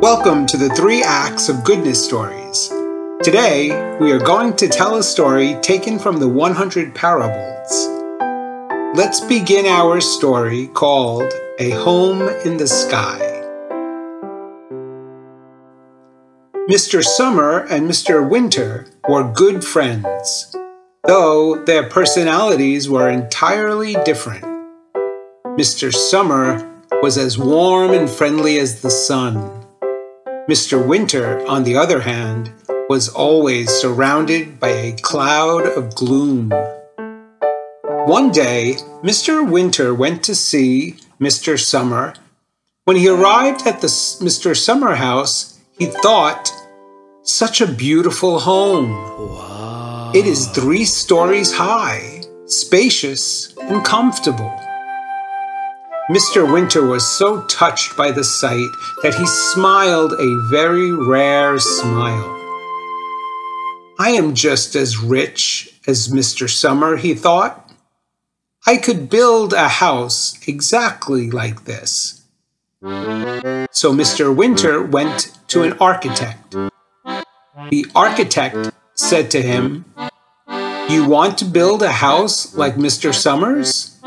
Welcome to the Three Acts of Goodness stories. Today, we are going to tell a story taken from the 100 Parables. Let's begin our story called A Home in the Sky. Mr. Summer and Mr. Winter were good friends, though their personalities were entirely different. Mr. Summer was as warm and friendly as the sun. Mr. Winter, on the other hand, was always surrounded by a cloud of gloom. One day, Mr. Winter went to see Mr. Summer. When he arrived at the Mr. Summer house, he thought, such a beautiful home. Wow. It is three stories high, spacious, and comfortable. Mr. Winter was so touched by the sight that he smiled a very rare smile. I am just as rich as Mr. Summer, he thought. I could build a house exactly like this. So Mr. Winter went to an architect. The architect said to him, You want to build a house like Mr. Summers?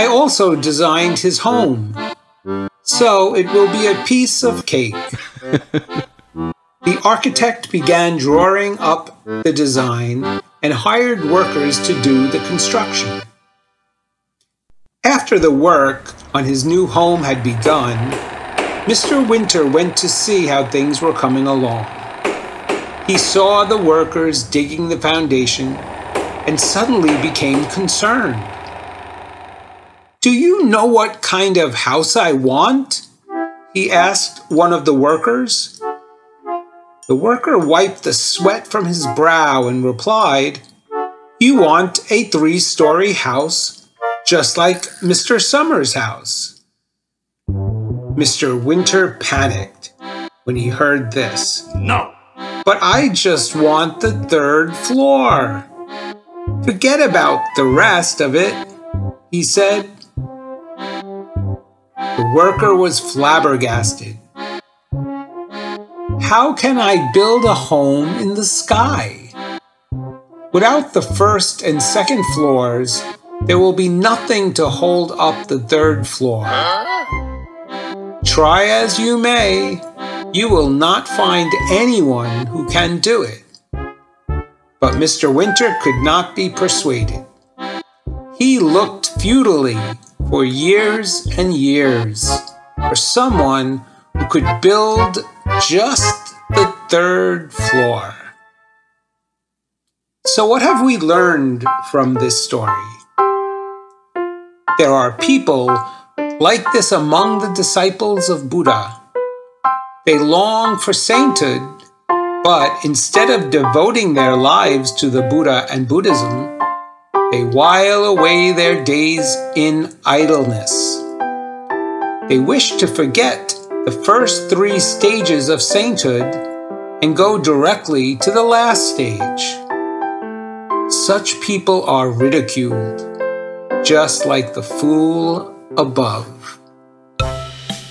I also designed his home, so it will be a piece of cake. the architect began drawing up the design and hired workers to do the construction. After the work on his new home had begun, Mr. Winter went to see how things were coming along. He saw the workers digging the foundation and suddenly became concerned. Do you know what kind of house I want? He asked one of the workers. The worker wiped the sweat from his brow and replied, You want a three story house just like Mr. Summer's house. Mr. Winter panicked when he heard this. No. But I just want the third floor. Forget about the rest of it, he said. The worker was flabbergasted. How can I build a home in the sky? Without the first and second floors, there will be nothing to hold up the third floor. Try as you may, you will not find anyone who can do it. But Mr. Winter could not be persuaded. He looked futilely for years and years for someone who could build just the third floor. So, what have we learned from this story? There are people like this among the disciples of Buddha. They long for sainthood, but instead of devoting their lives to the Buddha and Buddhism, they while away their days in idleness. They wish to forget the first three stages of sainthood and go directly to the last stage. Such people are ridiculed, just like the fool above.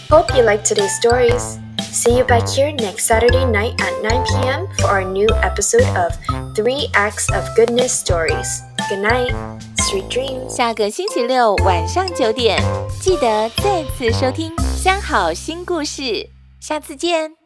Hope you liked today's stories. See you back here next Saturday night at 9 p.m. for our new episode of Three Acts of Goodness Stories. Good night, sweet dreams。下个星期六晚上九点，记得再次收听《相好新故事》，下次见。